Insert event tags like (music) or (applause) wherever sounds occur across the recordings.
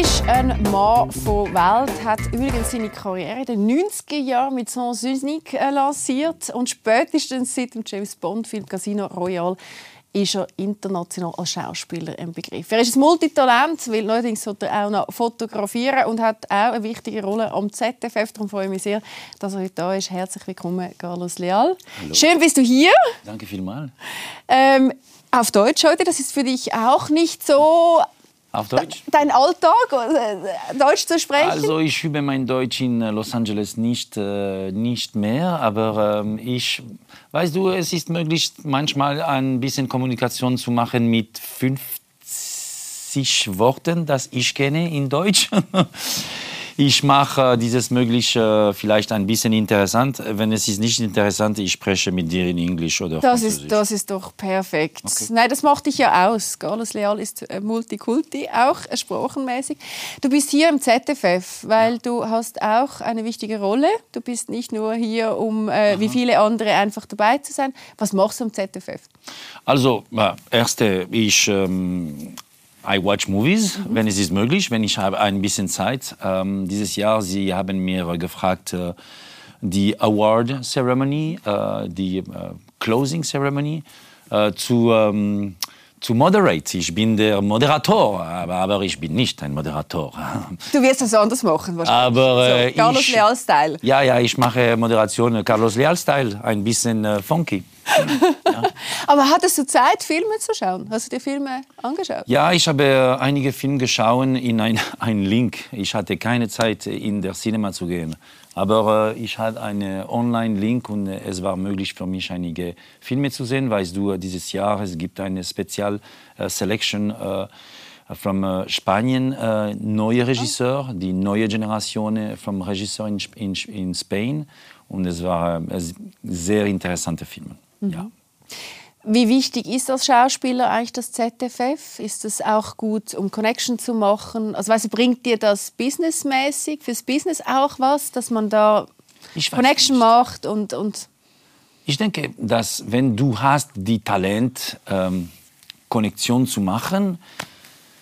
ist ein Mann von Welt, hat übrigens seine Karriere in den 90er Jahren mit Sans Unique äh, lanciert und spätestens seit dem James Bond-Film Casino Royale ist er international als Schauspieler im Begriff. Er ist ein Multitalent, weil neuerdings er auch noch fotografieren und hat auch eine wichtige Rolle am ZFF. Darum freue ich mich sehr, dass er heute da ist. Herzlich willkommen, Carlos Leal. Hallo. Schön bist du hier. Danke vielmals. Ähm, auf Deutsch heute, das ist für dich auch nicht so Auf Deutsch? dein Alltag, äh, Deutsch zu sprechen? Also ich übe mein Deutsch in äh, Los Angeles nicht, äh, nicht mehr, aber ähm, ich, weißt du, es ist möglich, manchmal ein bisschen Kommunikation zu machen mit 50 Worten, das ich kenne in Deutsch. (laughs) Ich mache dieses möglich äh, vielleicht ein bisschen interessant. Wenn es ist nicht interessant, ich spreche mit dir in Englisch oder Das Französisch. ist, das ist doch perfekt. Nein, das macht dich ja aus. Carlos Leal ist äh, Multikulti, auch äh, sprachenmäßig. Du bist hier im ZFF, weil du hast auch eine wichtige Rolle. Du bist nicht nur hier, um äh, wie viele andere einfach dabei zu sein. Was machst du am ZFF? Also, äh, erste, ich ähm, I watch movies, wenn es ist möglich, wenn ich habe ein bisschen Zeit. Ähm, dieses Jahr, sie haben mir gefragt, äh, die Award Ceremony, äh, die äh, Closing Ceremony äh, zu ähm, zu moderate. Ich bin der Moderator, aber, aber ich bin nicht ein Moderator. (laughs) Du wirst das anders machen wahrscheinlich. Aber äh, so, Carlos ich, Leal-Style. Ja, ja, ich mache Moderation äh, Carlos Leal-Style, ein bisschen äh, (laughs) Aber hattest du Zeit, Filme zu schauen? Hast du dir Filme angeschaut? Ja, ich habe einige Filme geschaut in ein, (laughs) ein Link. Ich hatte keine Zeit, in der Cinema zu gehen. Aber äh, ich hatte einen Online-Link und äh, es war möglich für mich, einige Filme zu sehen. Weißt du, dieses Jahr es gibt eine Spezial-Selection äh, von äh, Spanien, äh, neue Regisseur, die neue Generation äh, vom Regisseur in, in, in Spanien. Und es war äh, sehr interessante Filme. Ja. Wie wichtig ist als Schauspieler eigentlich das ZFF? Ist es auch gut, um Connection zu machen? Also weißt bringt dir das businessmäßig, fürs Business auch was, dass man da Connection nicht. macht und, und Ich denke, dass wenn du hast die Talent, ähm, Konnektion zu machen,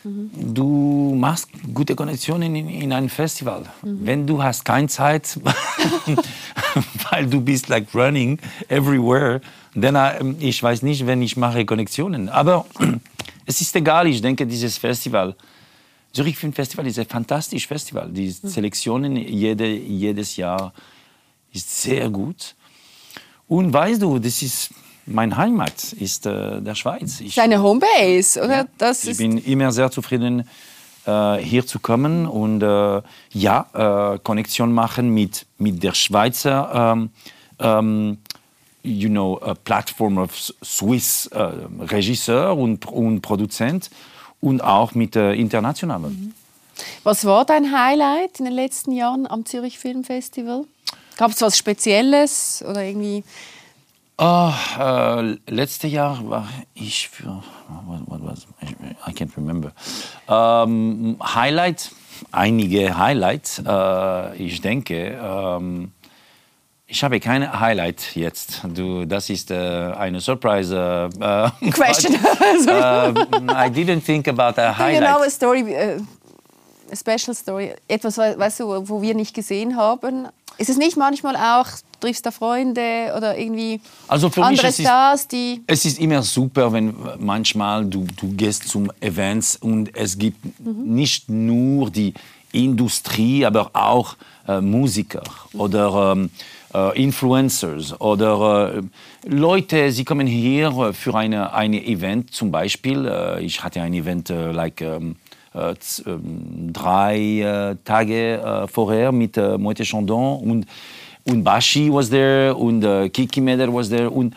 du machst gute Konnektionen in, in einem Festival. Wenn du hast keine Zeit, (laughs) weil du bist like running everywhere, dann äh, ich weiß nicht, wenn ich mache Konnektionen. Aber (clears throat) es ist egal. Ich denke, dieses Festival Zürich Film Festival ist ein fantastisches Festival. Die Selektionen jede, jedes Jahr ist sehr gut. Und weißt du, das ist mein Heimat, ist äh, der Schweiz. Ich, seine Homebase, oder? Das ich bin immer sehr zufrieden, äh, hier zu kommen und äh, ja, äh, Konnexion machen mit, mit der Schweizer ähm, ähm, you know, a platform of Swiss äh, Regisseur und, und Produzent und auch mit äh, internationalen. was war dein Highlight in den letzten Jahren am Zürich Film Festival? Gab es was Spezielles oder irgendwie? Ah, äh, letztes Jahr war ich für what, what was I can't remember. Ähm, Highlight, einige Highlights. Äh, ich denke, ähm, ich habe keine Highlight jetzt. Du, das ist äh, eine Surprise. Äh, (laughs) Question. But, (laughs) äh, I didn't think about a Do you know a highlight. story, äh, a special story, etwas, we- weißt du, wo wir nicht gesehen haben? Ist es nicht manchmal auch, triffst da Freunde oder irgendwie Also für mich andere ist Stars, die... Es ist immer super, wenn manchmal du, du gehst zum Events und es gibt nicht nur die Industrie, aber auch äh, Musiker oder ähm, äh, Influencers oder äh, Leute, sie kommen hier für eine, eine Event zum Beispiel. Äh, ich hatte ein Event äh, like ähm, äh, ähm, drei äh, Tage äh, vorher mit äh, Moite Chandon und und Bashi was there und äh, Kiki Meder was there und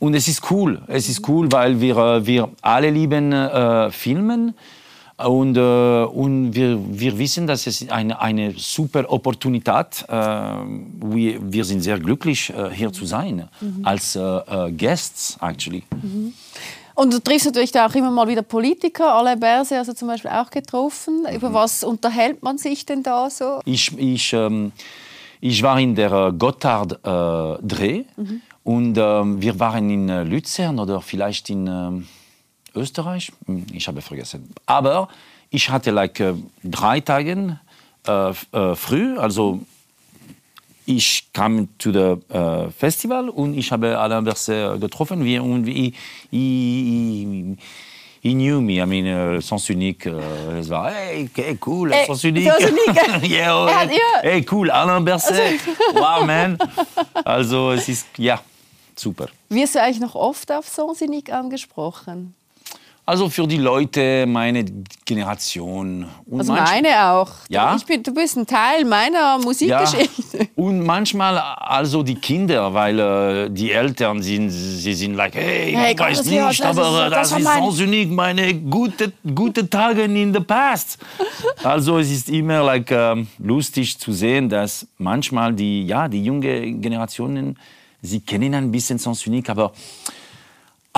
und es ist cool. Es ist cool, weil wir, äh, wir alle lieben äh, Filmen. Und, äh, und wir, wir wissen, dass es eine, eine super Opportunität äh, wir, wir sind sehr glücklich, äh, hier zu sein, als äh, äh, Guests, actually. Und du triffst natürlich da auch immer mal wieder Politiker, Alain Berset also zum Beispiel auch getroffen. Mhm. Über was unterhält man sich denn da so? Ich, ich, ähm, ich war in der äh, Gotthard-Dreh und ähm, wir waren in äh, Luzern oder vielleicht in ähm, Österreich. Hm, Ich habe vergessen. Aber ich hatte like äh, drei Tage äh, äh, früh, also ich kam zu dem äh, Festival und ich habe Alain Berset getroffen. Wir, und ich, ich, he knew me. I mean, uh, Sens Unique, uh, es war, hey, okay, cool, Hey, Sens Unique. Sens Unique. (laughs) yeah, oh, ja. Hey, cool, Alain Berset. wow, man. Also, es ist, ja, super. Wirst du eigentlich noch oft auf Sonsinig angesprochen? Also für die Leute, meine Generation. Und Also meine auch. Ja? Ich bin, du bist ein Teil meiner Musikgeschichte. Und manchmal also die Kinder, weil äh, die Eltern sind, sie sind like, hey, Hey, ich weiß ja, nicht, das ist- aber äh, das das, ist Unique, meine gute, gute Tage in the past. Also es ist immer like, ähm, lustig zu sehen, dass manchmal die, ja, die junge Generationen, sie kennen ein bisschen Sans Unique, aber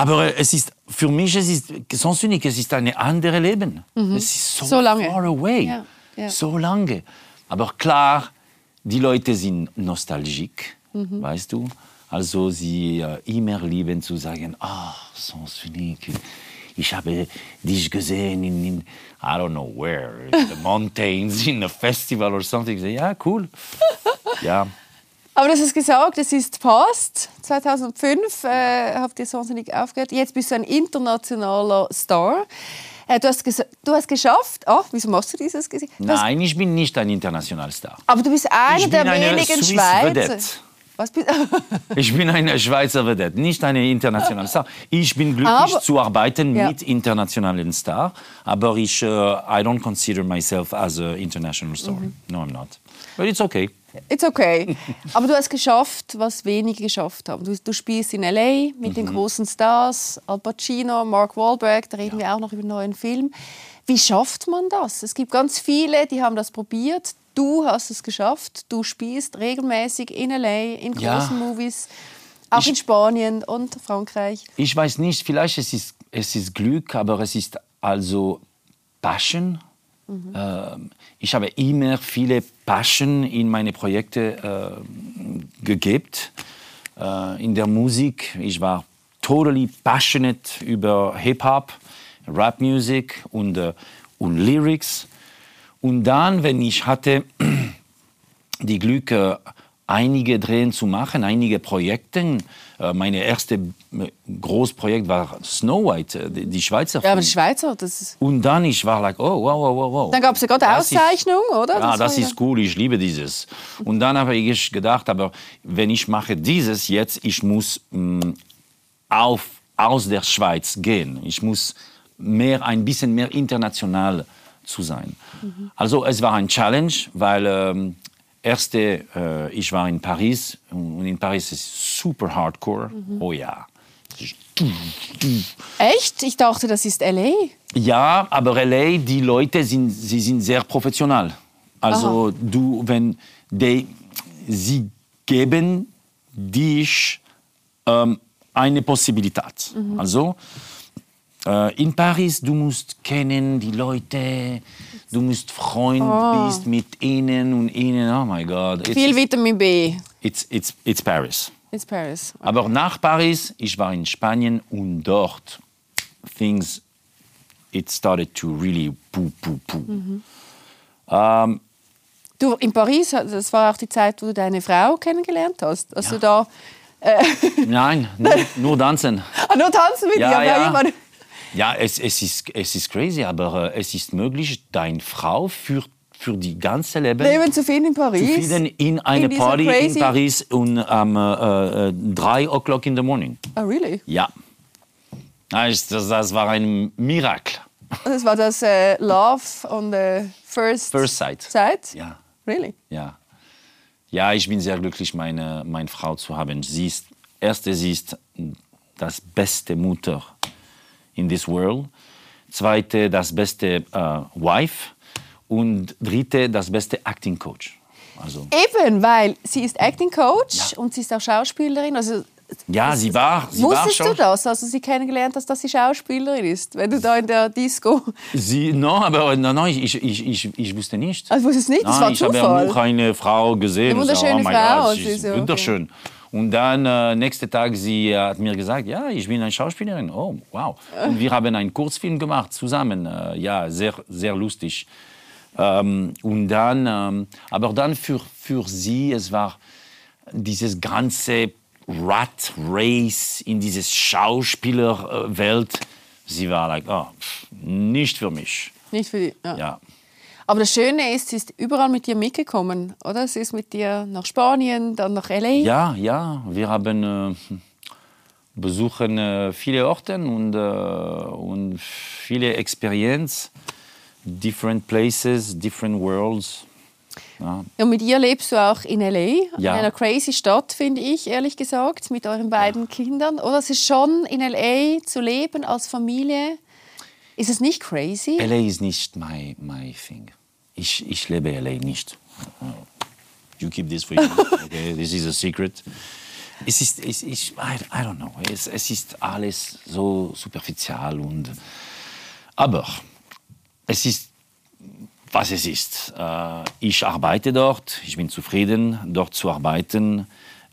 aber es ist für mich es ist Sans Unique, es ist ein anderes Leben. Es ist so, Mhm. So lange. far away, Ja, ja. so lange. Aber klar, die Leute sind nostalgisch, Mhm. weißt du. Also sie äh, immer lieben zu sagen, ah, Sans Unique. Ich habe dich gesehen in, in I don't know where, in the (laughs) mountains, in a festival or something. Ja, cool. Ja, Aber du hast gesagt, es ist Past. 2005 äh, habt ihr Sonsinig aufgehört. Jetzt bist du ein internationaler Star. Äh, du, hast du hast geschafft. Oh, wieso machst du dieses? Hast, nein, ich bin nicht ein internationaler Star. aber du bist einer der wenigen Schweizer. Vedette. Was bist Ich bin eine Schweizer Vedette, nicht eine internationale Star. Ich bin glücklich Aber- zu arbeiten Ja. mit internationalen Star, aber ich, äh, I don't consider myself as an international star. Mhm. No, I'm not. But it's okay. It's okay. (laughs) Aber du hast geschafft, was wenige geschafft haben. Du, du spielst in L.A. mit Mhm. den großen Stars, Al Pacino, Mark Wahlberg, da reden wir auch noch über einen neuen Film. Wie schafft man das? Es gibt ganz viele, die haben das probiert. Du hast es geschafft. Du spielst regelmäßig in L.A., in großen Ja. Movies, auch Ich- in Spanien und Frankreich. Ich weiß nicht, vielleicht es ist es ist Glück, aber es ist also Passion. Ähm, ich habe immer viele Passion in meine Projekte äh, gegeben. Äh, in der Musik, ich war totally passionate über Hip-Hop, Rap-Music und, äh, und Lyrics. Und dann, wenn ich hatte (clears throat) die Glück, äh, einige Drehen zu machen, einige Projekte. Äh, Mein erstes Großprojekt war Snow White, äh, die Schweizer Ja, aber die Schweizer, das ist... Und dann ich war like, oh, wow, wow, wow. Dann gab es ja gerade Das ist- Auszeichnung, oder? Ja, das, ja- ist cool, ich liebe dieses. Und dann habe ich gedacht, aber wenn ich mache dieses jetzt, ich muss mh, auf, aus der Schweiz gehen. Ich muss mehr, ein bisschen mehr international zu sein. Also es war ein Challenge, weil ähm, erste, äh, ich war in Paris und in Paris ist super hardcore. Oh ja. Echt? Ich dachte, das ist L.A. Ja, aber LA, die Leute sind, sie sind sehr professional. Also du, wenn die, sie geben dich ähm, eine Possibilität. Also äh, in Paris, du musst kennen die Leute, du musst Freund bist mit ihnen und ihnen. Oh my God, it's, Viel Vitamin B. it's, it's, it's Paris. It's Paris. Aber nach Paris, ich war in Spanien und dort things it started to really poo poo poo. Du, in Paris, das war auch die Zeit, wo du deine Frau kennengelernt hast. Als du da... Nein, nur, nur tanzen. (laughs) Ah, nur tanzen mit Ja, dir? aber ja. Ja, es, es, ist, es ist crazy, aber äh, es ist möglich, deine Frau für, für die ganze Leben Leben zu finden in Paris. finden in eine In Party in Paris um am äh, äh, 3 o'clock in the morning. Ah, really? Ja. Das, das, das war ein Mirakel. Das war das äh, Love on the First, First sight. Sight? Ja. Really? Ja. Ja, ich bin sehr glücklich, meine, meine Frau zu haben. Sie ist, erste, sie ist das beste Mutter in this world. Zweite, das beste äh, Wife. Und dritte, das beste Acting Coach. Also, Eben, weil sie ist Acting Coach und sie ist auch Schauspielerin. Also, ja, sie war, sie war wusstest schon. du das, als du sie kennengelernt hast, dass sie Schauspielerin ist? Wenn du da in der Disco... Sie, no, aber no, no, ich, ich, ich, ich wusste nicht. Also, wusstest nicht? Das Nein, war ich habe Zufall. auch eine Frau gesehen. Eine und so, wunderschöne oh Frau, und sie ist okay. Und dann, äh, nächsten Tag, sie hat mir gesagt, ja, ich bin eine Schauspielerin. Oh, wow. Und wir haben einen Kurzfilm gemacht zusammen. Äh, ja, sehr, sehr lustig. Ähm, und dann, ähm, aber dann für, für sie, es war dieses ganze Rat Race in dieses Schauspielerwelt. Sie war like, oh, pff, nicht für mich. Nicht für die. Ja. Ja. Aber das Schöne ist, sie ist überall mit dir mitgekommen, oder? Sie ist mit dir nach Spanien, dann nach LA. Ja, ja, wir haben äh, besuchen äh, viele Orte und, äh, und viele Experience, different places, different worlds. Ja. Und mit ihr lebst du auch in LA, Ja. in einer crazy Stadt, finde ich, ehrlich gesagt, mit euren beiden Kindern. Oder es ist schon in LA zu leben als Familie. Ist es nicht crazy? LA ist nicht my, my thing. Ich, ich lebe LA nicht. You keep this for you. (laughs) Okay, this is a secret. Es ist, es, ich, I, I don't know. Es, es ist alles so superficial und, aber es ist, was es ist. Äh, ich arbeite dort. Ich bin zufrieden, dort zu arbeiten.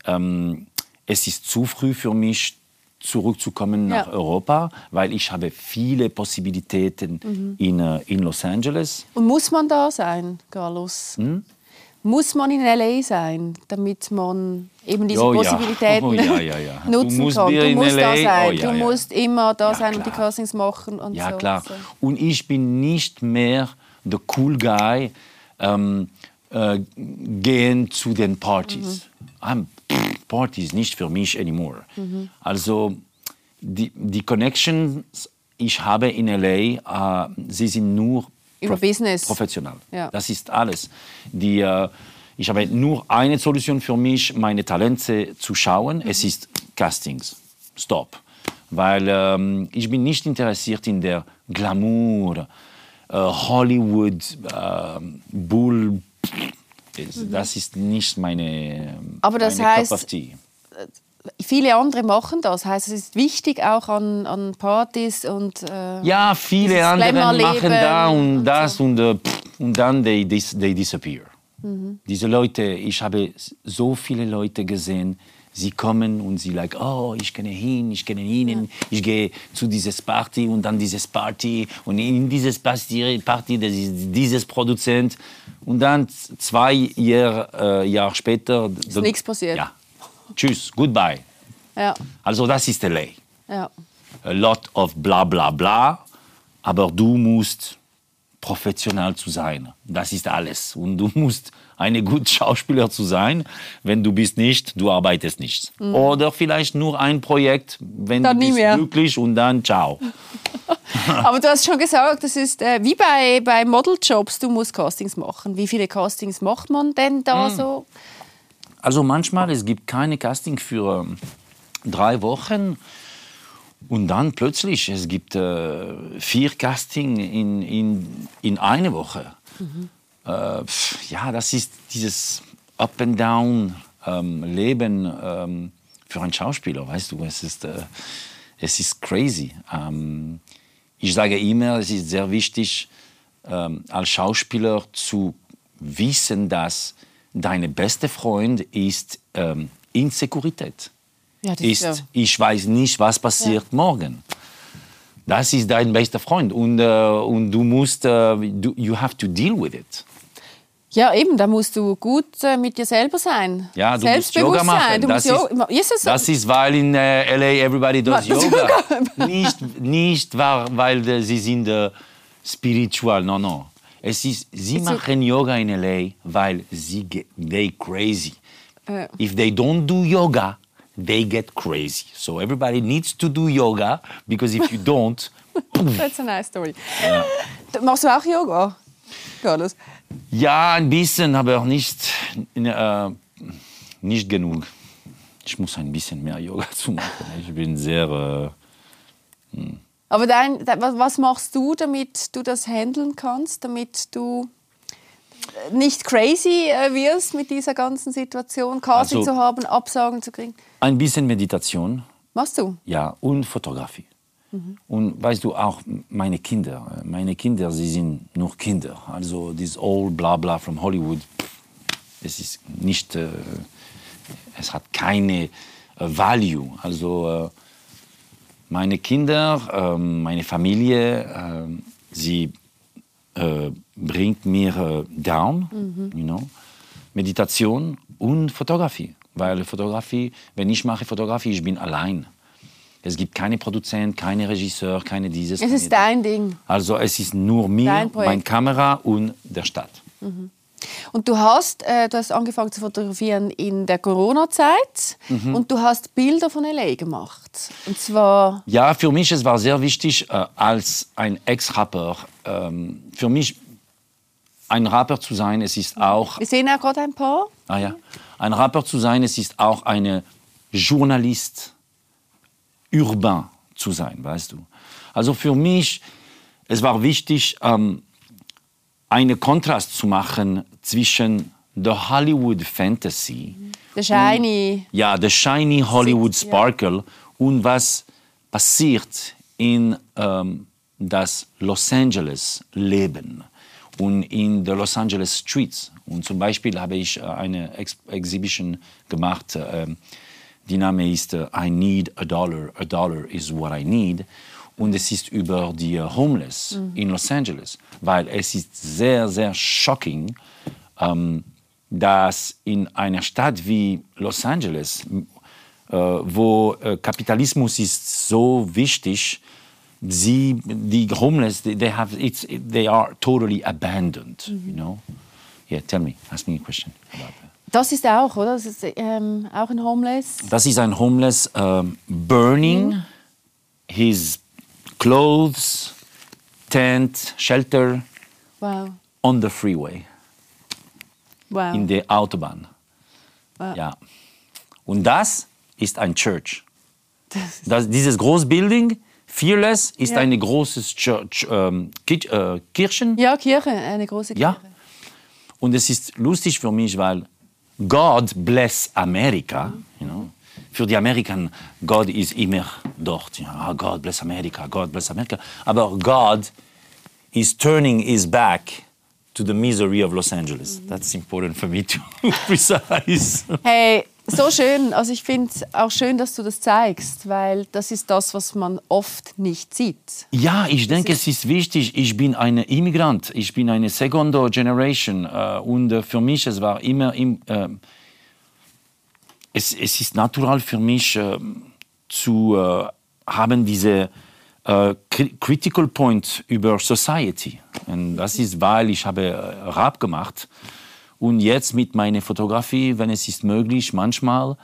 Ähm, es ist zu früh für mich, zurückzukommen nach Ja. Europa, weil ich habe viele Possibilitäten in, äh, in Los Angeles. Und muss man da sein, Carlos? Hm? Muss man in LA sein, damit man eben diese Oh ja. Possibilitäten Oh ja, ja, ja. (laughs) Du nutzen musst kann? wieder Du musst da LA. sein, Oh du musst immer da sein und die klar. Castings machen und Ja, so. klar. Und ich bin nicht mehr der cool guy, ähm, äh, gehen zu den Partys. I'm, pff, Partys nicht für mich anymore. Also die, die Connections, ich habe in LA, äh, sie sind nur Über Business. professional. Ja. Das ist alles. Die, äh, ich habe nur eine Solution für mich, meine Talente zu schauen. Es ist Castings. Stop. Weil ähm, ich bin nicht interessiert in der Glamour, äh, Hollywood, äh, Bull. Das ist nicht meine, Aber das meine heißt, Tea. Viele andere machen das. Heißt, es ist wichtig auch an, an Partys und äh, Ja, viele andere machen da und und das und, äh, pff, und dann they, dis, they disappear. Mhm. Diese Leute, ich habe so viele Leute gesehen, sie kommen und sie like, oh, ich kenne ihn, ich kenne ihn, ich gehe zu dieses Party und dann dieses Party und in dieses Party, Party das ist dieses Produzent und dann zwei Jahr, äh, Jahre später ist nichts passiert. Ja, tschüss, goodbye. ja, Also das ist LA ja. a lot of bla bla bla, aber du musst professionell zu sein. Das ist alles. Und du musst eine gute Schauspieler zu sein. Wenn du bist nicht, du arbeitest nicht. Oder vielleicht nur ein Projekt, wenn Mhm. Dann du bist mehr. glücklich und dann ciao. (laughs) Aber du hast schon gesagt, das ist äh, wie bei, bei Modeljobs, du musst Castings machen. Wie viele Castings macht man denn da Hm. so? Also manchmal, es gibt keine Casting für ähm, drei Wochen. Und dann plötzlich, es gibt äh, vier Casting in, in, in eine Woche. Äh, ja, das ist dieses Up and Down ähm, Leben ähm, für einen Schauspieler, weißt du, es ist, äh, es ist crazy. Ähm, ich sage immer, es ist sehr wichtig, ähm, als Schauspieler zu wissen, dass deine beste Freund ist ähm, Insekurität. Ja, das Ist, ja- ich weiß nicht, was passiert morgen. Das ist dein bester Freund und, äh, und du musst, äh, du, you have to deal with it. Ja, eben, da musst du gut äh, mit dir selber sein. Ja, du musst Yoga machen. Du das, ist, Jo- ist so? das ist, weil in äh, LA everybody does Was, (laughs) Yoga. nicht, nicht wa- weil äh, sie sind äh, spiritual, no, no. Es ist, sie Ist so- machen Yoga in LA, weil sie get, they crazy. Ja. If they don't do yoga, they get crazy. So everybody needs to do yoga, because if you don't, (laughs) That's a nice story. Du- Machst du auch Yoga? Carlos? Ja, ein bisschen, aber nicht, äh, nicht genug. Ich muss ein bisschen mehr Yoga (laughs) zu machen. Ich bin sehr... Äh, Aber dein, de- was, machst du, damit du das handeln kannst, damit du nicht crazy äh, wirst mit dieser ganzen Situation, Casting Also- zu haben, Absagen zu kriegen? Ein bisschen Meditation, Machst du? ja, und Fotografie. Und weißt du, auch meine Kinder, meine Kinder, sie sind nur Kinder. Also this all bla bla from Hollywood, es ist nicht, äh, es hat keine äh, Value. Also äh, meine Kinder, äh, meine Familie, äh, sie äh, bringt mir äh, down, you know, Meditation und Fotografie. Weil Fotografie, wenn ich mache Fotografie, ich bin allein. Es gibt keine Produzent, keine Regisseur, keine dieses. Es ist dein Ding. also es ist nur mir, meine Kamera und der Stadt. Und du hast, äh, du hast angefangen zu fotografieren in der Corona-Zeit Mhm. und du hast Bilder von LA gemacht. Und zwar Ja, für mich es war sehr wichtig, äh, als ein Ex-Rapper, ähm, für mich ein Rapper zu sein, es ist auch, Wir sehen auch gerade ein paar. ah ja, ein Rapper zu sein, es ist auch eine Journalist urbain zu sein, weißt du. Also für mich, es war wichtig, ähm, einen Kontrast zu machen zwischen der Hollywood Fantasy Der Shiny. ja, the shiny Hollywood. Sparkle und was passiert in ähm, das Los Angeles Leben und in the Los Angeles Streets. Und zum Beispiel habe ich äh, eine Ex Exhibition gemacht, äh, die Name ist I Need a Dollar, a Dollar is what I need. Und es ist über die äh, Homeless in Los Angeles, weil es ist sehr, sehr shocking, ähm, dass in einer Stadt wie Los Angeles, äh, wo äh, Kapitalismus ist so wichtig, sie, die homeless, they, have, it's, they are totally abandoned, you know. Yeah, tell me, ask me a question about that. Das ist auch, oder? Das ist ähm, auch ein Homeless. Das ist ein homeless um, burning his clothes, tent, shelter Wow. on the freeway. Wow. in der Autobahn. Wow. Ja. Und das ist ein Church. Das, dieses Großbuilding, Fearless, ist Ja. eine große Church, ähm, äh, Kirchen. ja, Kirche, eine große Kirche. Ja. Und es ist lustig für mich, weil God bless America. You know? Für die Amerikaner, Gott ist immer dort. Ja, Ah, God bless America, God bless America. Aber God is turning his back to the misery of Los Angeles. That's important for me to (laughs) precise. Hey, so schön. Also ich finde es auch schön, dass du das zeigst, weil das ist das, was man oft nicht sieht. Ja, ich denke, es ist wichtig. Ich bin ein Immigrant. Ich bin eine Second Generation. Äh, und äh, für mich, es war immer, im, äh, es, es ist natural für mich äh, zu äh, haben diese äh, cri- critical point über Society. Und das ist, weil ich habe Rap gemacht und jetzt mit meiner Fotografie, wenn es ist möglich, manchmal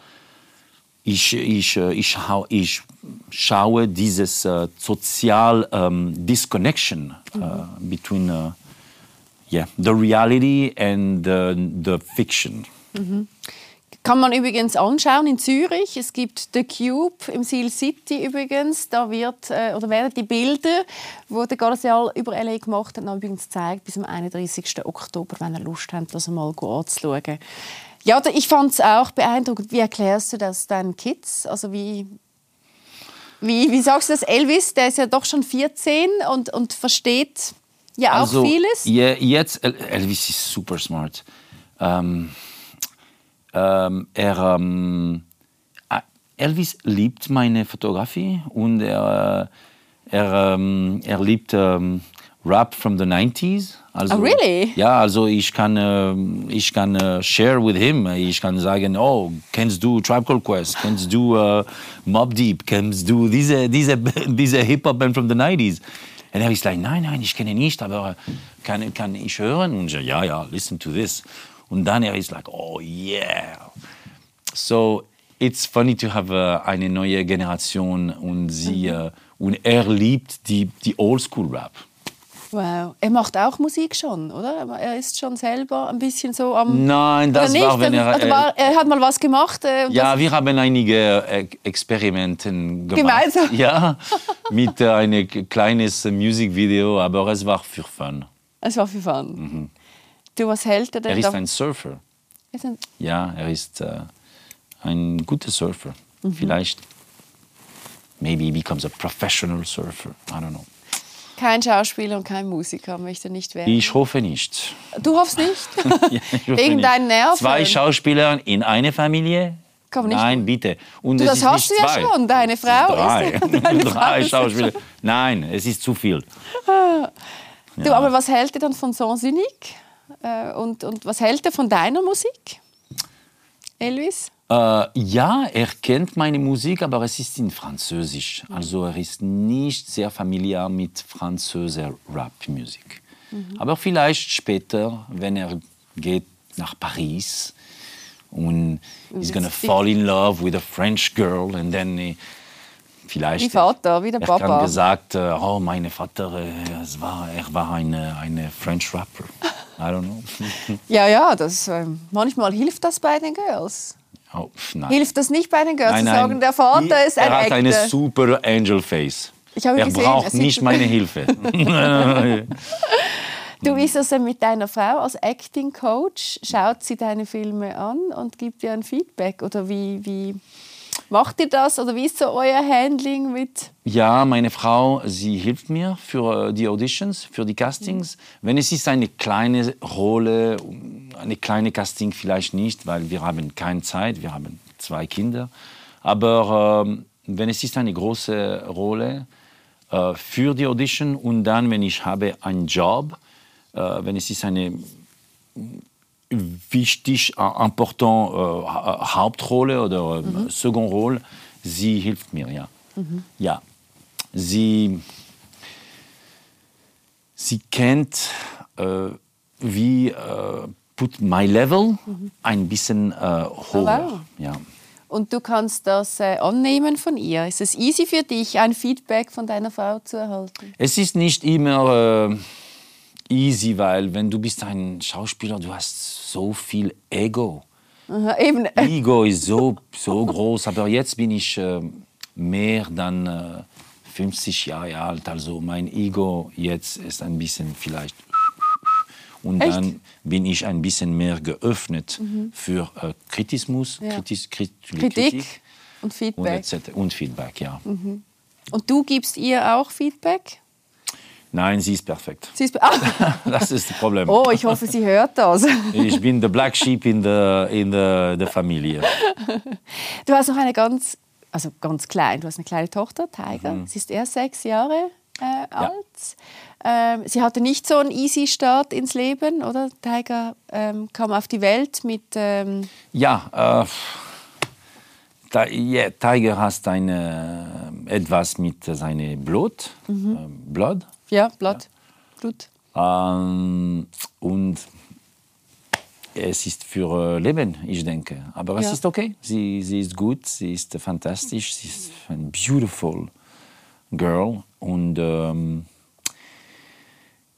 ich, ich, äh, ich, ich schaue dieses äh, sozial ähm, disconnection äh, between äh, yeah, the reality and the, the fiction. Kann man übrigens anschauen in Zürich. Es gibt The Cube im Seal City übrigens. Da wird, äh, oder werden die Bilder, die der Garcial über LA gemacht hat, noch übrigens gezeigt bis am 31. Oktober, wenn ihr Lust habt, das mal anzuschauen. Ja, ich fand es auch beeindruckend. Wie erklärst du das deinen Kids? Also wie, wie, wie sagst du das? Elvis, der ist ja doch schon 14 und, und versteht ja auch vieles. Ja, jetzt, El- Elvis ist super smart. Ähm, ähm, er, ähm, ah, Elvis liebt meine Fotografie und er, er, ähm, er liebt ähm, Rap from the 90s. Also, Oh, really? Ja, also ich kann, ähm, ich kann äh, share with him. Ich kann sagen, oh, kennst du Tribe Called Quest? Kennst du äh, Mob Deep? Kennst du diese, diese, (laughs) diese Hip-Hop-Band from the 90s? Und er ist like, nein, nein, ich kenne nicht, aber kann, kann ich hören? Und ich, ja, ja, listen to this. Und dann er ist like, oh yeah. So it's funny to have uh, eine neue Generation und sie Mhm. uh, und er liebt die die Oldschool Rap. Wow. Er macht auch Musik schon, oder? Er ist schon selber ein bisschen so am. Nein, das nicht? war, wenn er. Oder war, er hat mal was gemacht. Äh, ja, wir haben einige äh, Experimenten gemacht. Gemeinsam? Ja, (laughs) mit äh, einem kleines Musikvideo, aber es war für Fun. es war für Fun. Du, was hält er denn? Er ist ein Surfer. Ist ein- Ja, er ist äh, ein guter Surfer. Mhm. Vielleicht, maybe he becomes a professional surfer. I don't know. Kein Schauspieler und kein Musiker möchte nicht werden. Ich hoffe nicht. Du hoffst nicht? (laughs) Ja, hoffe Wegen nicht. deinen Nerven. Zwei Schauspieler in einer Familie? aber nicht Nein, bitte. Und Du, das hast du ja zwei. schon. Deine Frau Drei, ist. (laughs) (laughs) Deine Frau Drei ist- Schauspieler. Nein, es ist zu viel. Du, aber was hält dir dann von Sans Unique? Äh, und, und was hält er von deiner Musik? Elvis? Äh, ja, er kennt meine Musik, aber es ist in Französisch. Also er ist nicht sehr familiar mit französischer Rap-Musik. Aber vielleicht später, wenn er geht nach Paris und he's gonna fall in love with a French girl and then vielleicht Wie Vater, wie der er Papa. kann gesagt, äh, oh, mein Vater, äh, es war, er war eine, eine French Rapper. I don't know. (laughs) Ja, ja, das, ähm, manchmal hilft das bei den Girls. Oh. Hilft das nicht bei den Girls Nein, zu nein. sagen, der Vater ist ein Er hat eine Actor? super Angel Face. Ich habe er gesehen, braucht nicht meine Hilfe. (laughs) (laughs) Du bist also mit deiner Frau als Acting Coach, schaut sie deine Filme an und gibt dir ein Feedback oder wie, wie macht ihr das oder wie ist so euer Handling mit? ja, meine Frau, sie hilft mir für die Auditions, für die Castings. Wenn es ist eine kleine Rolle, eine kleine Casting vielleicht nicht, weil wir haben keine Zeit, wir haben zwei Kinder. Aber ähm, wenn es ist eine große Rolle äh, für die Audition und dann, wenn ich habe einen Job, äh, wenn es ist eine wichtig, important äh, Ha- Hauptrolle oder äh, Secondrolle, sie hilft mir, ja. Ja, sie, sie kennt, äh, wie äh, put my level ein bisschen äh, hoher. wow. Ja. Und du kannst das äh, annehmen von ihr. Ist es easy für dich, ein Feedback von deiner Frau zu erhalten? Es ist nicht immer easy, weil wenn du bist ein Schauspieler, du hast so viel Ego. Aha, eben. Ego ist so, so groß, aber jetzt bin ich äh, mehr dann äh, 50 Jahre alt. Also mein Ego jetzt ist ein bisschen vielleicht. Und Echt? dann bin ich ein bisschen mehr geöffnet für äh, Kritismus, Ja. Kritis, Krit Kritik und und, Feedback. etc. und Feedback. Ja. Und du gibst ihr auch Feedback? Nein, sie ist perfekt. Sie ist ah, (laughs) Das ist das Problem. oh, ich hoffe, sie hört das. (laughs) Ich bin der Black Sheep in der in der der Familie. Du hast noch eine ganz, also ganz klein, du hast eine kleine Tochter, Tiger. Sie ist erst sechs Jahre äh, alt. Ähm, sie hatte nicht so einen easy Start ins Leben, oder? Tiger ähm, kam auf die Welt mit, ähm, Ja, äh, ja, Tiger hat eine, etwas mit seinem Blut, äh, Blut. Ja, Blut. Blut. Ähm, und es ist für äh, Leben, ich denke. Aber es Ja. ist okay. Sie, sie ist gut, sie ist fantastisch, sie ist ein beautiful girl. Und ähm,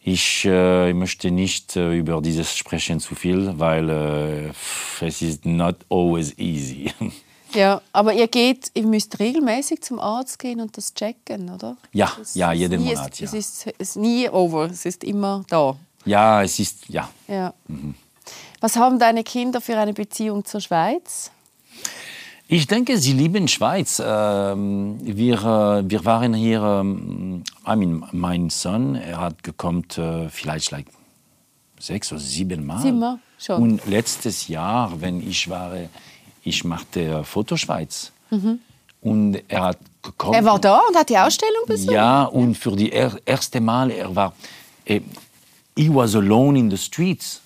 ich äh, möchte nicht äh, über dieses sprechen zu viel, weil äh, es ist not always easy. (laughs) Ja, aber ihr geht, ihr müsst regelmäßig zum Arzt gehen und das checken, oder? Ja, Es ja, jeden nie, Monat, Es, ja. es, ist, es ist nie over, es ist immer da. ja, es ist, ja. Ja. Was haben deine Kinder für eine Beziehung zur Schweiz? Ich denke, sie lieben Schweiz. Ähm, wir, äh, wir waren hier, ähm, I mean, mein Sohn, er hat gekommen äh, vielleicht like sechs oder sieben Mal. Siebenmal schon. Und letztes Jahr, wenn ich war, ich machte äh, Fotoschweiz. Und er hat gekommen. Mhm. Er war da und hat die Ausstellung besucht? Ja, und für die er erste Mal, er war, eh, he was alone in the streets,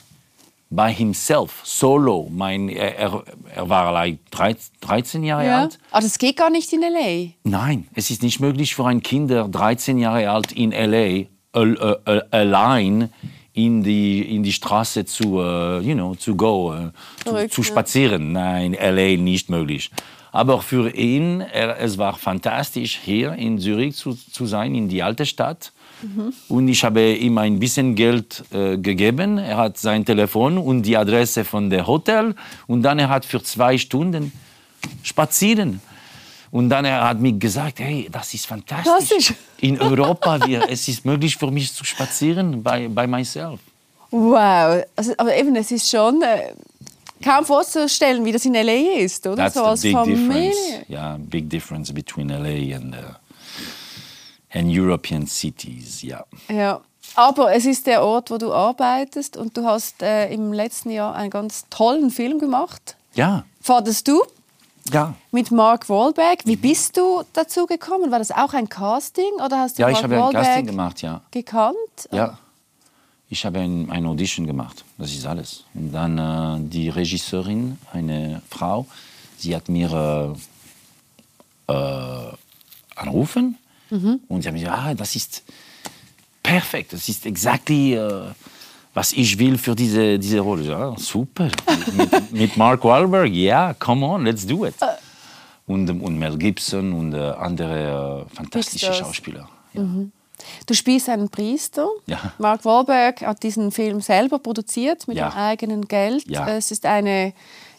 by himself, solo. Mein, er, er, war like 13, 13 Jahre Ja. alt. Aber das geht gar nicht in L.A. Nein, es ist nicht möglich für ein Kind, der 13 Jahre alt in L.A. al- äh, äh, allein in die, in die Straße zu, äh, you know, zu go, äh, zu, zu spazieren. Nein, L.A. nicht möglich. Aber für ihn, er, es war fantastisch, hier in Zürich zu, zu sein, in die alte Stadt. Mhm. Und ich habe ihm ein bisschen Geld äh, gegeben. Er hat sein Telefon und die Adresse von der Hotel. Und dann er hat für zwei Stunden spazieren. Und dann er hat mir gesagt, hey, das ist fantastisch. Fantastisch. In Europa, wir, es ist möglich für mich zu spazieren bei, bei myself. Wow. Also, aber eben, es ist schon äh, kaum vorzustellen, wie das in L.A. ist, oder? That's so als big Familie. difference. Yeah, big difference between LA and, uh, and European cities. Yeah. Ja. Aber es ist der Ort, wo du arbeitest und du hast äh, im letzten Jahr einen ganz tollen Film gemacht. Ja, Fandest du? Ja. Mit Mark Wahlberg. Wie bist du dazu gekommen? War das auch ein Casting oder hast du Ja, Mark ich habe ein Wahlberg Casting gemacht, ja. gekannt? Ja. Ich habe ein, eine Audition gemacht, das ist alles. Und dann äh, die Regisseurin, eine Frau, sie hat mir äh, äh, angerufen und sie hat mir gesagt, ah, das ist perfekt, das ist exactly, äh, was ich will für diese, diese Rolle. Ja, super, mit, mit Mark Wahlberg, ja, come on, let's do it. Und, und Mel Gibson und äh, andere äh, fantastische. Schauspieler. Ja. Du spielst einen Priester. Ja. Mark Wahlberg hat diesen Film selber produziert mit Ja. dem eigenen Geld. Ja. Es ist eine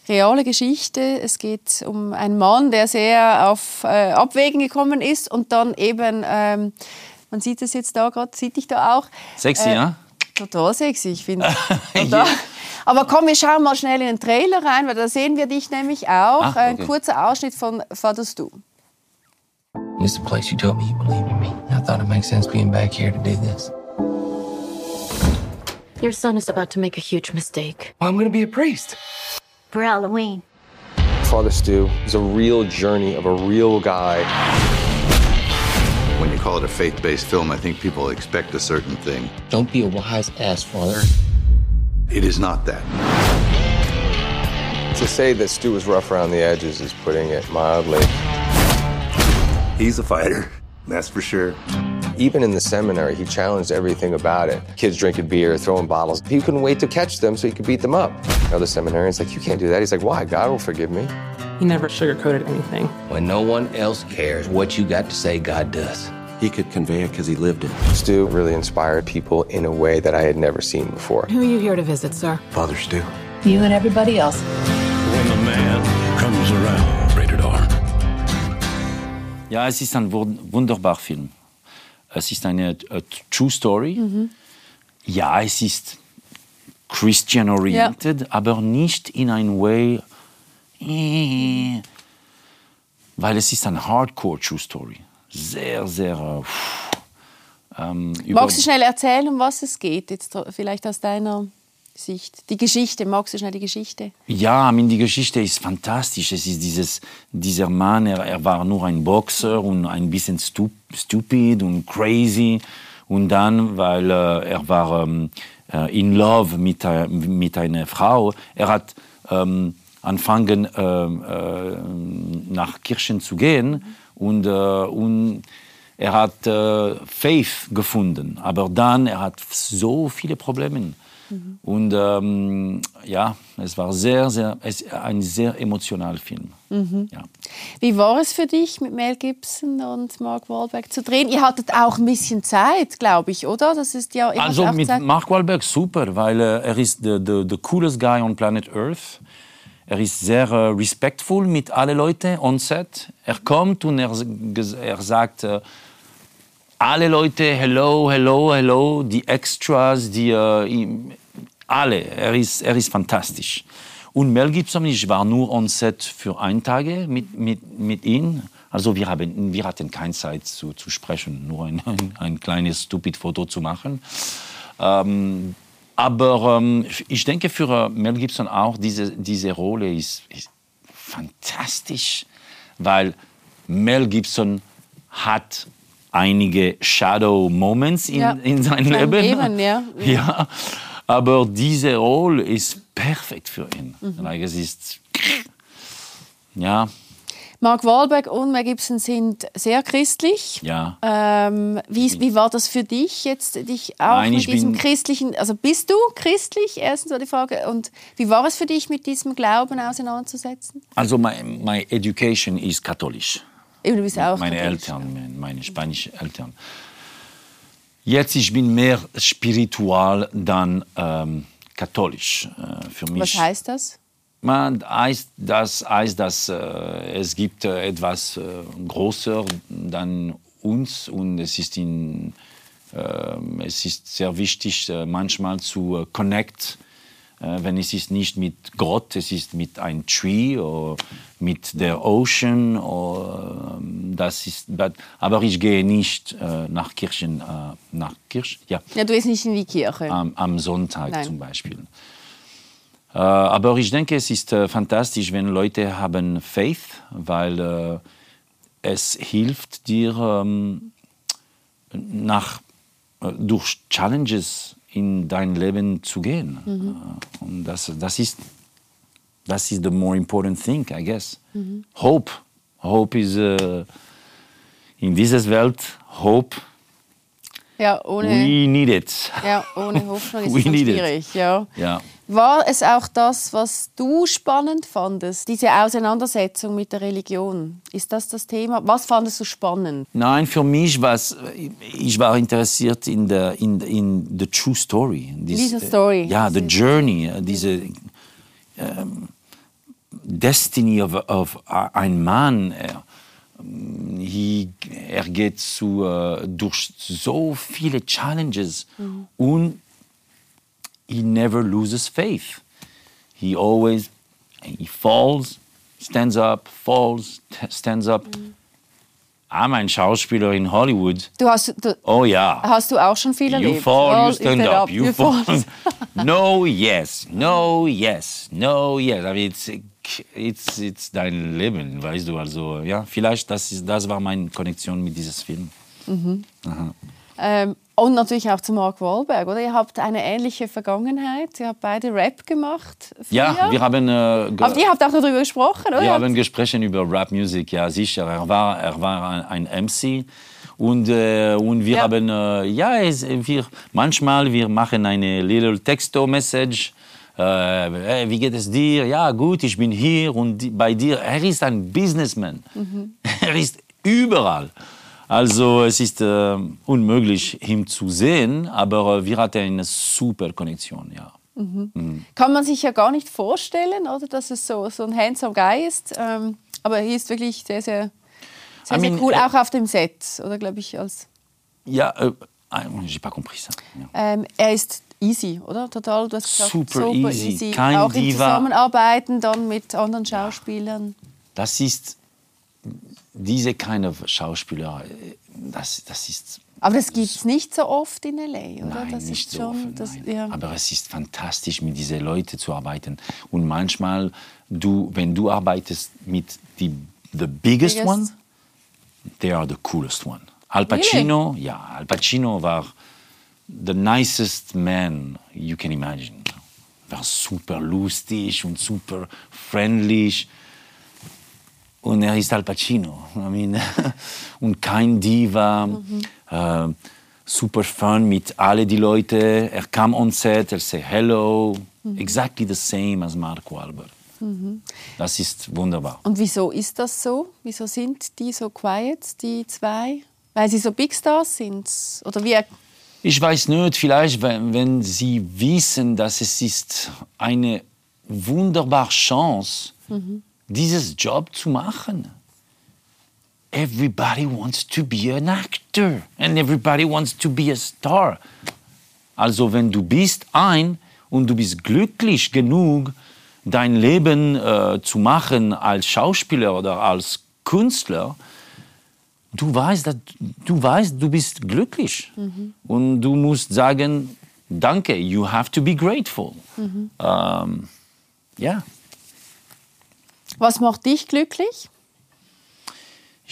reale Geschichte. Es geht um einen Mann, der sehr auf äh, Abwägen gekommen ist und dann eben, ähm, man sieht es jetzt da gerade, sieht dich da auch. Sexy, Äh, ja? Total sexy, ich finde. (laughs) Total. Aber komm, wir schauen mal schnell in den Trailer rein, weil da sehen wir dich nämlich auch. Ein okay. kurzer Ausschnitt von Vater's Du. It's the place you told me you believe in me. I thought it makes sense being back here to do this. Your son is about to make a huge mistake. Well, I'm gonna be a priest. For Halloween. Father Stu is a real journey of a real guy. When you call it a faith based film, I think people expect a certain thing. Don't be a wise ass, father. It is not that. To say that Stu was rough around the edges is putting it mildly. He's a fighter, that's for sure. Even in the seminary, he challenged everything about it. Kids drinking beer, throwing bottles. He couldn't wait to catch them so he could beat them up. Other seminarians like, you can't do that. He's like, why? God will forgive me. He never sugarcoated anything. When no one else cares what you got to say, God does. He could convey it because he lived it. Stu really inspired people in a way that I had never seen before. Who are you here to visit, sir? Father Stu. You and everybody else. When the man comes around. Rated R. Ja, es ist ein wunderbarer Film. Es ist eine äh, True Story. Ja, es ist Christian-oriented, aber nicht in einem Way, äh, weil es ist eine Hardcore True Story. Sehr, sehr. Äh, ähm, Magst du schnell erzählen, um was es geht? Jetzt vielleicht aus deiner Sicht. Die Geschichte, magst du schnell die Geschichte? Ja, die Geschichte ist fantastisch. Es ist dieses, dieser Mann, er, er war nur ein Boxer und ein bisschen stu stupid und crazy. Und dann, weil äh, er war ähm, äh, in love mit, äh, mit einer Frau, er hat ähm, angefangen, ähm, äh, nach Kirchen zu gehen und, äh, und er hat äh, Faith gefunden. Aber dann, er hat so viele Probleme. Und ähm, ja, es war sehr, sehr, es, ein sehr emotionaler Film. Ja. Wie war es für dich, mit Mel Gibson und Mark Wahlberg zu drehen? Ihr hattet auch ein bisschen Zeit, glaube ich, oder? Das ist ja Also mit Zeit. Mark Wahlberg super, weil äh, er ist the, the, the coolest guy on planet Earth. Er ist sehr äh, respektvoll mit allen Leuten on set. Er kommt und er, er sagt äh, alle Leute hello, hello, hello, die Extras, die äh, alle. Er ist, er ist fantastisch. Und Mel Gibson, ich war nur on set für ein Tage mit, mit, mit ihm. Also wir, haben, wir hatten keine Zeit zu, zu sprechen, nur ein, ein, ein kleines stupid Foto zu machen. Ähm, aber ähm, ich denke für äh, Mel Gibson auch, diese, diese Rolle ist, ist fantastisch, weil Mel Gibson hat einige Shadow Moments in, Ja, in seinem sein Leben. Leben, ja. (laughs) ja. Aber diese Rolle ist perfekt für ihn. Mhm. Like, es ist ja, Mark Wahlberg und Mel Gibson sind sehr christlich. ja. Ähm, wie, wie war das für dich jetzt, dich auch Nein, mit diesem christlichen, also bist du christlich? Erstens so die Frage. Und wie war es für dich, mit diesem Glauben auseinanderzusetzen? Also my, my education is katholisch. Du bist auch meine katholisch. Eltern, meine, meine spanischen Eltern. Jetzt ich bin mehr spiritual dann ähm, katholisch äh, für mich. Was heißt das? Man heißt das, heißt, dass äh, es gibt äh, etwas äh, größer dann uns und es ist in, äh, es ist sehr wichtig äh, manchmal zu äh, connect, wenn es ist nicht mit Gott, es ist mit einem Tree oder mit der Ocean oder ähm, das ist, aber ich gehe nicht äh, nach Kirchen, äh, nach Kirche, ja, Ja, du bist nicht in die Kirche. am, am Sonntag Nein. zum Beispiel. Äh, aber ich denke, es ist äh, fantastisch, wenn Leute haben Faith, weil äh, es hilft dir ähm, nach, äh, durch Challenges in dein Leben zu gehen. Äh, Und das, das ist das is the more important thing, I guess. Hope. Hope is uh, in dieser Welt. Hope. Ja, ohne, We need it. ja, ohne Hoffnung (laughs) ist We es schwierig. Ja. Ja. War es auch das, was du spannend fandest, diese Auseinandersetzung mit der Religion? Ist das das Thema? Was fandest du spannend? Nein, für mich war es, ich war interessiert in der in, in the true story. Dies- Diese Story. Ja, the journey, äh, diese ähm, Destiny of, of ein Mann. Er, he, geht zu, äh, durch so viele Challenges und he never loses faith. He always he falls, stands up, falls, stands up. I'm ein Schauspieler in Hollywood. Du hast, du, Oh ja. hast du auch schon viel You erlebt? fall, you Fall, stand up. You fall. fall. (laughs) no, yes. No, yes. No, yes. I mean, it's, it's, it's dein Leben, weißt du. Also, ja, vielleicht das, ist, das war meine Konnexion mit diesem Film. Ähm, und natürlich auch zu Mark Wahlberg, oder? Ihr habt eine ähnliche Vergangenheit. Ihr habt beide Rap gemacht. Ja, früher. wir haben, äh, Aber ihr habt auch darüber gesprochen, oder? wir haben gesprochen über Rap-Musik, ja, sicher. Er war, er war ein, ein MC. Und, äh, und wir Ja. haben, äh, ja, es, wir, manchmal wir machen eine little Texto-Message. Äh, wie geht es dir? Ja, gut, ich bin hier und bei dir. Er ist ein Businessman. (laughs) Er ist überall. Also es ist äh, unmöglich, ihn zu sehen, aber wir hatten eine super Konnexion, ja. Kann man sich ja gar nicht vorstellen, oder? Dass es so, so ein handsome Guy ist. Ähm, aber er ist wirklich sehr, sehr, sehr, I mean, sehr cool, äh, auch auf dem Set, oder glaube ich, als... Ja, äh, compris ça. Ja. Ähm, er ist easy, oder? Total, du hast gesagt, Super easy, kein auch im Diva. Zusammenarbeiten dann mit anderen Schauspielern. Das ist diese kind of Schauspieler, das, das ist Aber das gibt es nicht so oft in L.A., oder? nein, das nicht ist so schon, oft, das, ja. Aber es ist fantastisch, mit diesen Leuten zu arbeiten. Und manchmal, du, wenn du arbeitest mit die the biggest, Biggest. one, they are the coolest one. Al Pacino, ja, Al Pacino war the nicest man you can imagine. War super lustig und super friendly. Und er ist Al Pacino. I mean, (laughs) und kein Diva. Äh, super fun mit alle die Leute. Er kam on set, er sagt hello. Exactly the same as Mark Wahlberg. Das ist wunderbar. Und wieso ist das so? Wieso sind die so quiet, die zwei? Weil sie so Big Stars sind? Oder wie? Ich weiß nicht, vielleicht, wenn, wenn Sie wissen, dass es ist eine wunderbare Chance, dieses Job zu machen. Everybody wants to be an actor and everybody wants to be a star. Also wenn du bist ein und du bist glücklich genug, dein Leben äh, zu machen als Schauspieler oder als Künstler, du weißt, dass, du weißt, du bist glücklich. Und du musst sagen, danke, you have to be grateful. Ähm, ja, Was macht dich glücklich?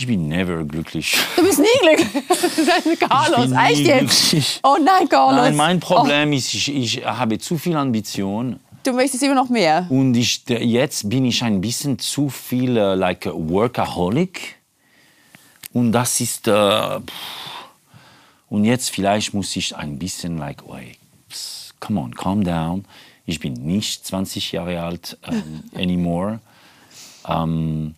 ich bin never glücklich. Du bist nie glücklich. (laughs) Carlos, bin echt nie jetzt? glücklich. Oh nein, Carlos. Nein, mein Problem ist, ich, ich habe zu viel Ambition. Oh, du möchtest immer noch mehr. Und ich, jetzt bin ich ein bisschen zu viel äh, like workaholic. Und das ist. Äh, und jetzt vielleicht muss ich ein bisschen like, pss, come on, calm down. Ich bin nicht 20 Jahre alt ähm, (laughs) anymore. Ähm,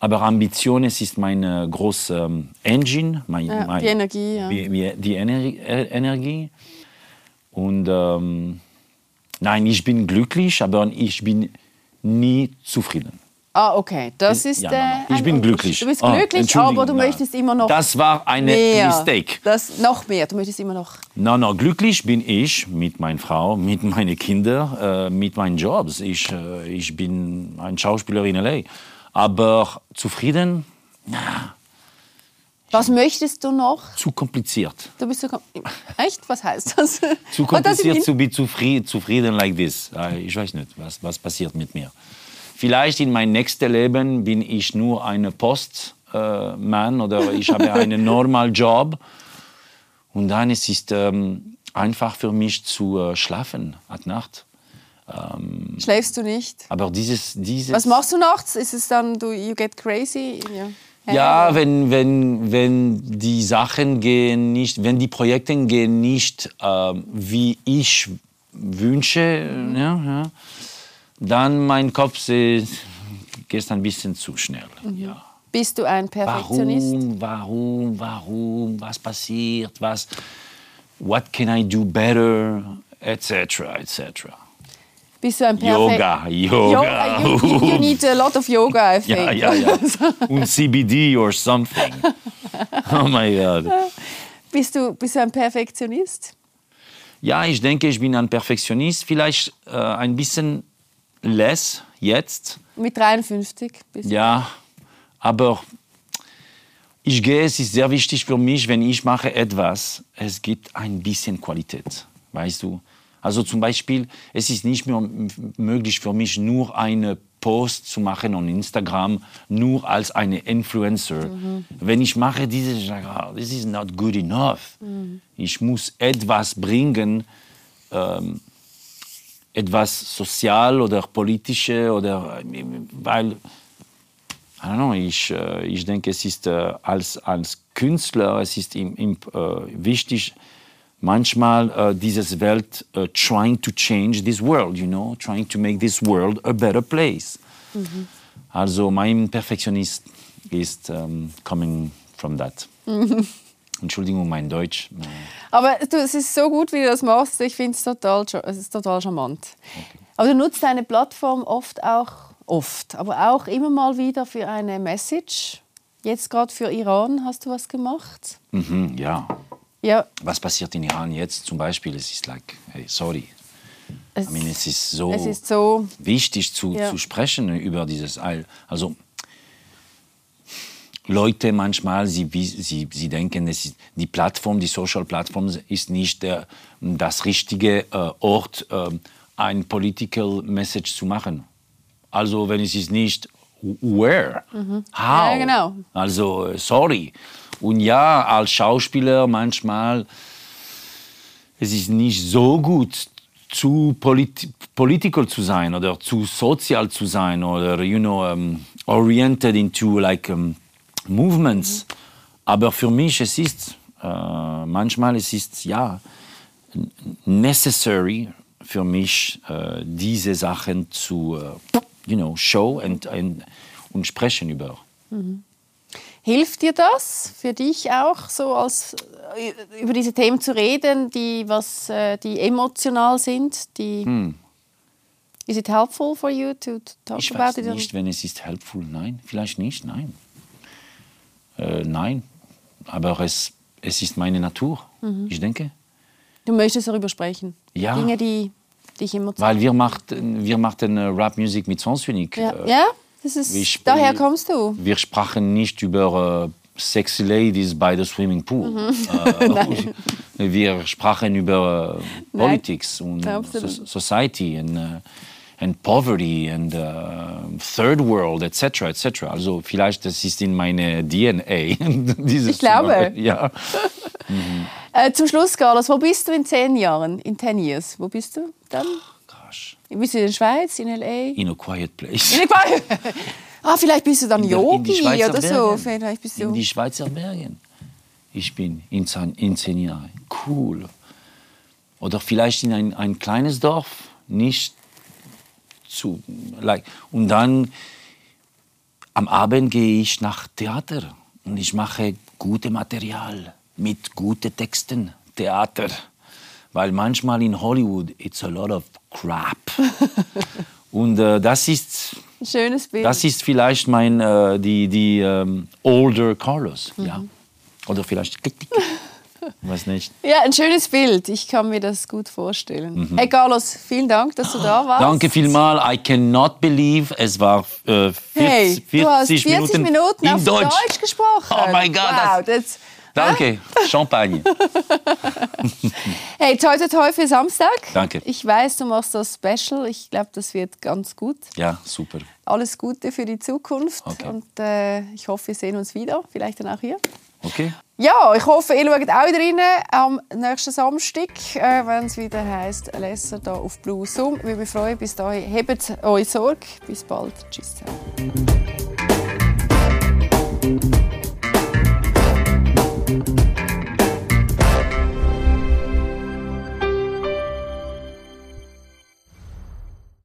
aber Ambition, es ist meine große ähm, Engine, mein, Ja, mein, die Energie, ja. die Energie, äh, Energie. Und ähm, nein, ich bin glücklich, aber ich bin nie zufrieden. Ah, okay. Das ist Ja, der. nein, nein. Ich bin glücklich. Du bist Ah, glücklich, aber du nein. möchtest immer noch. Das war eine mehr. Mistake. Das, noch mehr. Du möchtest immer noch. No, no, glücklich bin ich mit meiner Frau, mit meinen Kindern, äh, mit meinen Jobs. Ich, äh, ich bin ein Schauspieler in L.A. Aber zufrieden? Na, Was möchtest du noch? Zu kompliziert. Du bist so kom Echt? Was heißt das? Zu kompliziert, zu be zufrieden, zufrieden like this. Äh, Ich weiß nicht, was, was passiert mit mir. Vielleicht in mein nächstes Leben bin ich nur ein Postmann oder ich habe (laughs) einen normalen Job. Und dann es ist ähm, einfach für mich zu äh, schlafen at Nacht. Schläfst du nicht? Aber dieses, dieses Was machst du nachts? Ist es dann, du you get crazy? head? Ja, wenn, wenn, wenn die Sachen gehen nicht, wenn die Projekte gehen nicht, ähm, wie ich wünsche, ja, ja, dann mein Kopf äh, geht ein bisschen zu schnell. Ja. Bist du ein Perfektionist? Warum, warum, warum, was passiert, was, what can I do better, etc., etc. Bist du ein Perfekt Yoga, Yoga. You, you, you (laughs) need a lot of yoga, I think. Ja, ja, ja. (laughs) Und CBD or something. Oh my God. Bist, du, bist du ein Perfektionist? Ja, ich denke, ich bin ein Perfektionist. Vielleicht äh, ein bisschen less jetzt. Mit 53 bist du. Ja, aber ich gehe, es ist sehr wichtig für mich, wenn ich mache etwas, es gibt ein bisschen Qualität, weißt du. Also zum Beispiel, es ist nicht mehr möglich für mich, nur eine Post zu machen on Instagram, nur als eine Influencer. Wenn ich mache diese, ich sage, ah, this is not good enough. Ich muss etwas bringen, ähm, etwas sozial oder politische oder weil I don't know, ich, äh, ich denke, es ist äh, als, als Künstler, es ist im, im, äh, wichtig, manchmal dieses Welt äh, trying to change this world, you know, trying to make this world a better place. Also mein Perfektionist ist ähm, coming from that. (laughs) Entschuldigung, mein Deutsch. Aber du, es ist so gut, wie du das machst. Ich finde es total, es ist total charmant. Aber du nutzt deine Plattform oft auch, oft, aber auch immer mal wieder für eine Message. Jetzt gerade für Iran hast du was gemacht. Mhm, ja. Ja, Was passiert in Iran jetzt zum Beispiel? Es ist like, hey, sorry. es, I mean, es ist so, es ist so. wichtig zu, Ja. zu sprechen über dieses All. Also Leute manchmal, sie, sie, sie denken, es ist, die Plattform, die Social Plattform ist nicht der, das richtige äh, Ort, äh, ein Political Message zu machen. Also wenn es ist nicht, where? How? Mhm. Ja, genau. Also äh, sorry. Und ja, als Schauspieler manchmal es ist nicht so gut zu polit political zu sein oder zu sozial zu sein oder you know um, oriented into like um, movements aber für mich es ist äh, manchmal es ist ja necessary für mich äh, diese Sachen zu äh, you know show and, and und sprechen über Hilft dir das für dich auch, so als, äh, über diese Themen zu reden, die, was, äh, die emotional sind? Die, Is it helpful for you to, to talk Ich about weiß it? nicht, wenn es ist helpful. Nein, vielleicht nicht. Nein. Äh, nein. Aber es, es ist meine Natur. Ich denke. Du möchtest darüber sprechen. Ja. Dinge, die dich emotional. Weil wir machten, wir machten äh, Rap-Musik mit Sens Unique. Ja, Äh, ja das ist, ich- daher kommst du. Wir sprachen nicht über äh, sexy ladies by the swimming pool. Äh, (laughs) wir sprachen über Nein. Politics und so Society äh, and Poverty and äh, Third World etc. etc. Also vielleicht das ist in meine DNA. (laughs) dieses Ich glaube. Ja. (laughs) Äh, zum Schluss, Carlos, wo bist du in zehn Jahren? In ten years? Wo bist du dann? Gosh. Bist du in der Schweiz, in L.A.? In a quiet place. In der (laughs) ah, vielleicht bist du dann In der- in Yogi Schweizer oder so. Vielleicht bist in du... die Schweizer Bergen. Ich bin in, zehn- in zehn Jahren. Cool. Oder vielleicht in ein, ein kleines Dorf, nicht zu. Like, und dann am Abend gehe ich nach Theater und ich mache gute Material mit guten Texten, Theater. Weil manchmal in Hollywood it's a lot of crap. (laughs) und äh, das ist schönes Bild. das ist vielleicht mein, äh, die, die ähm, older Carlos, ja. Oder vielleicht. (laughs) (laughs) weiß nicht. Ja, ein schönes Bild. Ich kann mir das gut vorstellen. Hey Carlos, vielen Dank, dass du da warst. Mhm. Danke vielmals. I cannot believe, es war äh, 40, Hey, 40, du hast 40 Minuten, Minuten, auf in Deutsch. Deutsch. gesprochen. Oh mein Gott, Wow, das, Danke. (laughs) Champagne. hey, toi toi toi für Samstag. Danke. Ich weiß, du machst das Special. Ich glaube, das wird ganz gut. Ja, super. Alles Gute für die Zukunft. Okay. Und äh, ich hoffe, wir sehen uns wieder. Vielleicht dann auch hier. Okay. Ja, ich hoffe, ihr schaut auch rein am nächsten Samstag, äh, wenn es wieder heisst Lesser da auf Blue Zoom. Wir freuen Bis dahin, hebt euch Sorge. Bis bald. Tschüss zusammen.